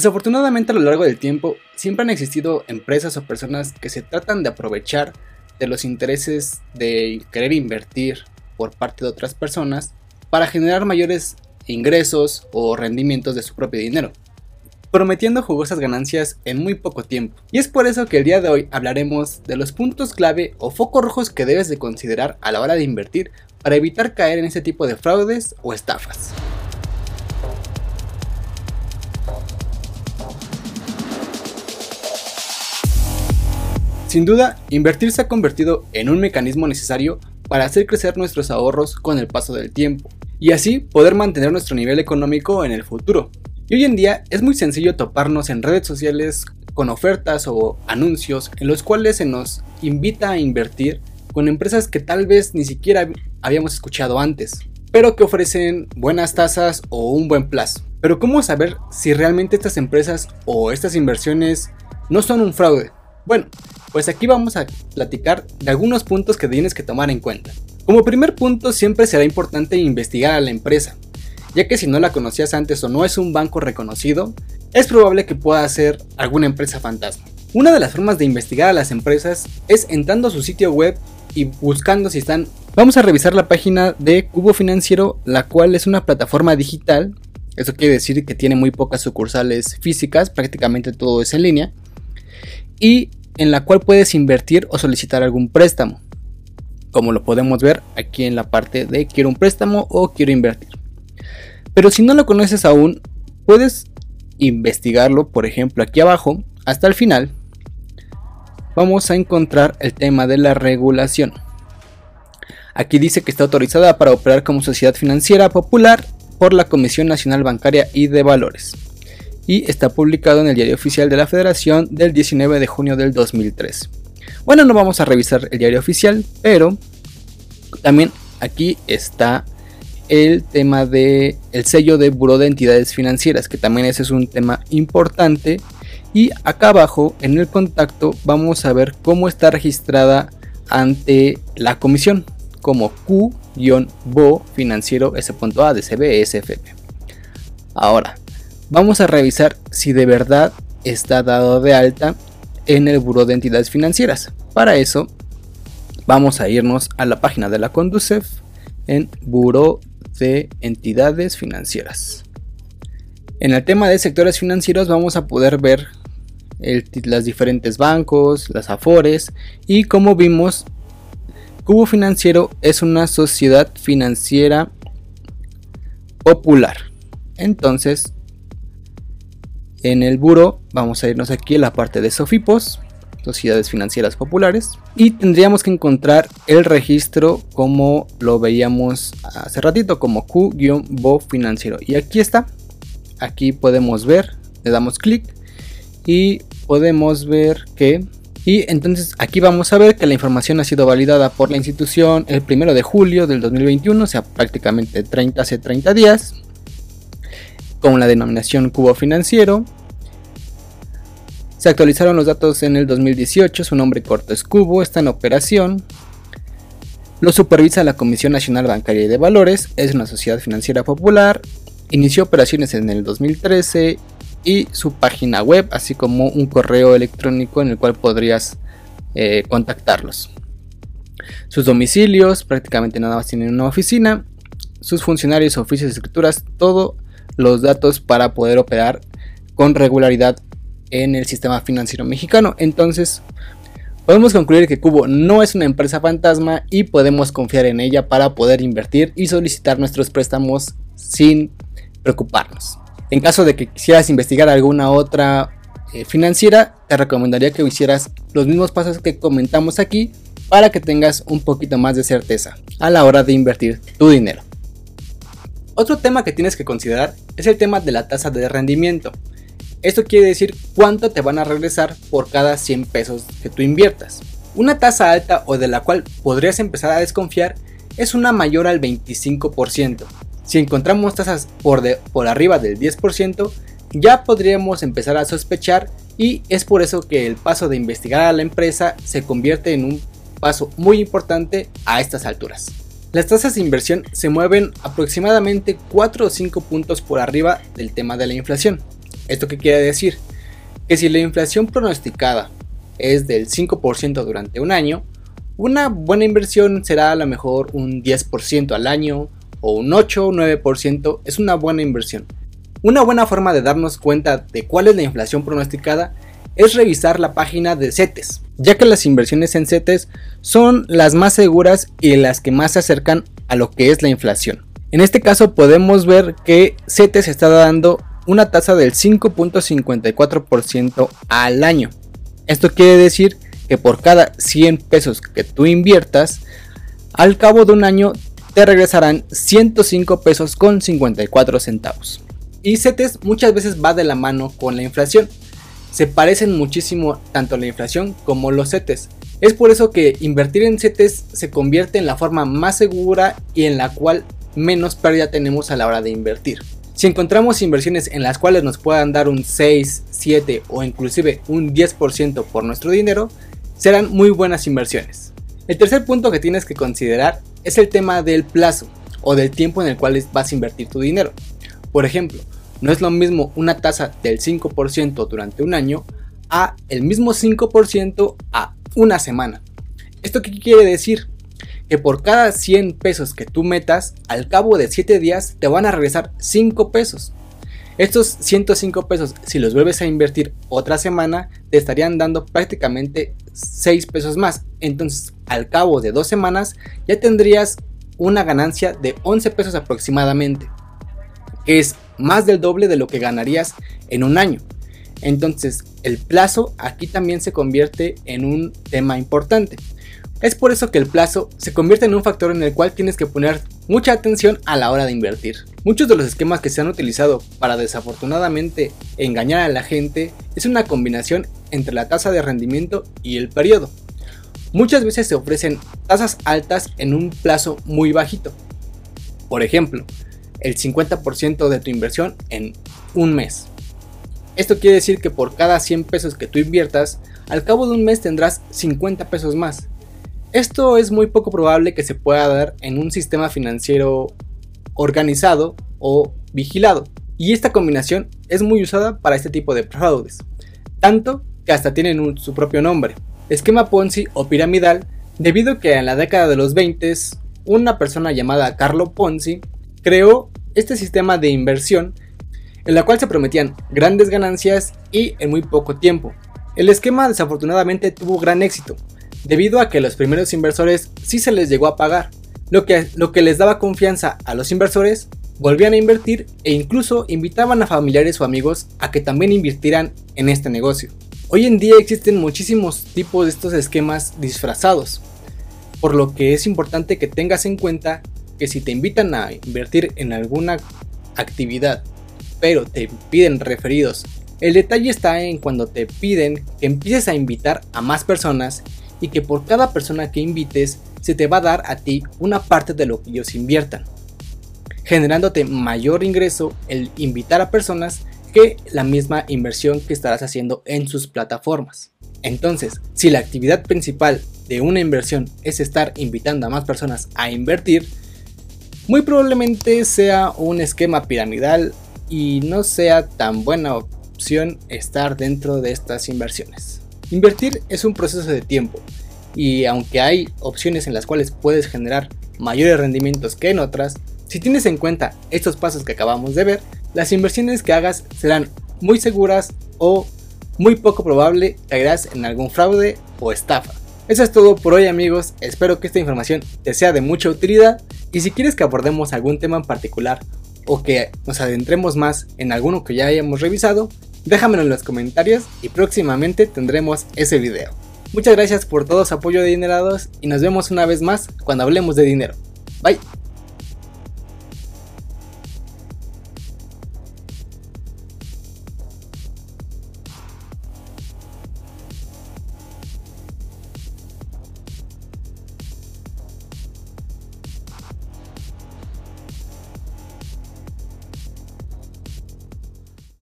Desafortunadamente a lo largo del tiempo siempre han existido empresas o personas que se tratan de aprovechar de los intereses de querer invertir por parte de otras personas para generar mayores ingresos o rendimientos de su propio dinero, prometiendo jugosas ganancias en muy poco tiempo. Y es por eso que el día de hoy hablaremos de los puntos clave o focos rojos que debes de considerar a la hora de invertir para evitar caer en ese tipo de fraudes o estafas. Sin duda, invertir se ha convertido en un mecanismo necesario para hacer crecer nuestros ahorros con el paso del tiempo y así poder mantener nuestro nivel económico en el futuro. Y hoy en día es muy sencillo toparnos en redes sociales con ofertas o anuncios en los cuales se nos invita a invertir con empresas que tal vez ni siquiera habíamos escuchado antes, pero que ofrecen buenas tasas o un buen plazo. Pero ¿cómo saber si realmente estas empresas o estas inversiones no son un fraude? Bueno, pues aquí vamos a platicar de algunos puntos que tienes que tomar en cuenta. Como primer punto siempre será importante investigar a la empresa, ya que si no la conocías antes o no es un banco reconocido, es probable que pueda ser alguna empresa fantasma. Una de las formas de investigar a las empresas es entrando a su sitio web y buscando si están... Vamos a revisar la página de Cubo Financiero, la cual es una plataforma digital. Eso quiere decir que tiene muy pocas sucursales físicas, prácticamente todo es en línea. Y en la cual puedes invertir o solicitar algún préstamo. Como lo podemos ver aquí en la parte de quiero un préstamo o quiero invertir. Pero si no lo conoces aún, puedes investigarlo, por ejemplo, aquí abajo, hasta el final. Vamos a encontrar el tema de la regulación. Aquí dice que está autorizada para operar como sociedad financiera popular por la Comisión Nacional Bancaria y de Valores y está publicado en el Diario Oficial de la Federación del 19 de junio del 2003. Bueno, no vamos a revisar el diario oficial, pero también aquí está el tema de el sello de Buró de Entidades Financieras, que también ese es un tema importante. Y acá abajo en el contacto vamos a ver cómo está registrada ante la comisión como Q-BO financiero S.A de CBSFP. Ahora, vamos a revisar si de verdad está dado de alta en el Buró de Entidades Financieras. Para eso, vamos a irnos a la página de la Conducef en Buró de Entidades Financieras. En el tema de sectores financieros vamos a poder ver las diferentes bancos, las afores y como vimos, Cubo Financiero es una sociedad financiera popular. Entonces en el buro vamos a irnos aquí a la parte de Sofipos, Sociedades Financieras Populares, y tendríamos que encontrar el registro como lo veíamos hace ratito, como Q-Bo financiero. Y aquí está, aquí podemos ver, le damos clic y podemos ver que... Y entonces aquí vamos a ver que la información ha sido validada por la institución el 1 de julio del 2021, o sea prácticamente 30 hace 30 días con la denominación cubo financiero. Se actualizaron los datos en el 2018, su nombre corto es Cubo, está en operación. Lo supervisa la Comisión Nacional Bancaria y de Valores, es una sociedad financiera popular, inició operaciones en el 2013 y su página web, así como un correo electrónico en el cual podrías eh, contactarlos. Sus domicilios, prácticamente nada más tienen una oficina, sus funcionarios, oficios y escrituras, todo los datos para poder operar con regularidad en el sistema financiero mexicano. Entonces, podemos concluir que Cubo no es una empresa fantasma y podemos confiar en ella para poder invertir y solicitar nuestros préstamos sin preocuparnos. En caso de que quisieras investigar alguna otra eh, financiera, te recomendaría que hicieras los mismos pasos que comentamos aquí para que tengas un poquito más de certeza a la hora de invertir tu dinero. Otro tema que tienes que considerar es el tema de la tasa de rendimiento. Esto quiere decir cuánto te van a regresar por cada 100 pesos que tú inviertas. Una tasa alta o de la cual podrías empezar a desconfiar es una mayor al 25%. Si encontramos tasas por, por arriba del 10%, ya podríamos empezar a sospechar y es por eso que el paso de investigar a la empresa se convierte en un paso muy importante a estas alturas. Las tasas de inversión se mueven aproximadamente 4 o 5 puntos por arriba del tema de la inflación. ¿Esto qué quiere decir? Que si la inflación pronosticada es del 5% durante un año, una buena inversión será a lo mejor un 10% al año o un 8 o 9% es una buena inversión. Una buena forma de darnos cuenta de cuál es la inflación pronosticada es revisar la página de CETES, ya que las inversiones en CETES son las más seguras y las que más se acercan a lo que es la inflación. En este caso podemos ver que CETES está dando una tasa del 5.54% al año. Esto quiere decir que por cada 100 pesos que tú inviertas, al cabo de un año te regresarán 105 pesos con 54 centavos. Y CETES muchas veces va de la mano con la inflación. Se parecen muchísimo tanto la inflación como los CETES. Es por eso que invertir en CETES se convierte en la forma más segura y en la cual menos pérdida tenemos a la hora de invertir. Si encontramos inversiones en las cuales nos puedan dar un 6, 7 o inclusive un 10% por nuestro dinero, serán muy buenas inversiones. El tercer punto que tienes que considerar es el tema del plazo o del tiempo en el cual vas a invertir tu dinero. Por ejemplo, no es lo mismo una tasa del 5% durante un año a el mismo 5% a una semana. ¿Esto qué quiere decir? Que por cada 100 pesos que tú metas, al cabo de 7 días te van a regresar 5 pesos. Estos 105 pesos, si los vuelves a invertir otra semana, te estarían dando prácticamente 6 pesos más. Entonces, al cabo de dos semanas, ya tendrías una ganancia de 11 pesos aproximadamente, que es más del doble de lo que ganarías en un año. Entonces, el plazo aquí también se convierte en un tema importante. Es por eso que el plazo se convierte en un factor en el cual tienes que poner mucha atención a la hora de invertir. Muchos de los esquemas que se han utilizado para desafortunadamente engañar a la gente es una combinación entre la tasa de rendimiento y el periodo. Muchas veces se ofrecen tasas altas en un plazo muy bajito. Por ejemplo, el 50% de tu inversión en un mes. Esto quiere decir que por cada 100 pesos que tú inviertas, al cabo de un mes tendrás 50 pesos más. Esto es muy poco probable que se pueda dar en un sistema financiero organizado o vigilado. Y esta combinación es muy usada para este tipo de fraudes. Tanto que hasta tienen su propio nombre. Esquema Ponzi o piramidal debido a que en la década de los 20 una persona llamada Carlo Ponzi creó este sistema de inversión en la cual se prometían grandes ganancias y en muy poco tiempo. El esquema desafortunadamente tuvo gran éxito, debido a que los primeros inversores sí se les llegó a pagar, lo que, lo que les daba confianza a los inversores, volvían a invertir e incluso invitaban a familiares o amigos a que también invirtieran en este negocio. Hoy en día existen muchísimos tipos de estos esquemas disfrazados, por lo que es importante que tengas en cuenta que si te invitan a invertir en alguna actividad, pero te piden referidos, el detalle está en cuando te piden que empieces a invitar a más personas y que por cada persona que invites se te va a dar a ti una parte de lo que ellos inviertan, generándote mayor ingreso el invitar a personas que la misma inversión que estarás haciendo en sus plataformas. Entonces, si la actividad principal de una inversión es estar invitando a más personas a invertir, muy probablemente sea un esquema piramidal y no sea tan buena opción estar dentro de estas inversiones. Invertir es un proceso de tiempo y aunque hay opciones en las cuales puedes generar mayores rendimientos que en otras, si tienes en cuenta estos pasos que acabamos de ver, las inversiones que hagas serán muy seguras o muy poco probable caerás en algún fraude o estafa. Eso es todo por hoy amigos, espero que esta información te sea de mucha utilidad y si quieres que abordemos algún tema en particular o que nos adentremos más en alguno que ya hayamos revisado, déjamelo en los comentarios y próximamente tendremos ese video. Muchas gracias por todo su apoyo de dinerados y nos vemos una vez más cuando hablemos de dinero. Bye.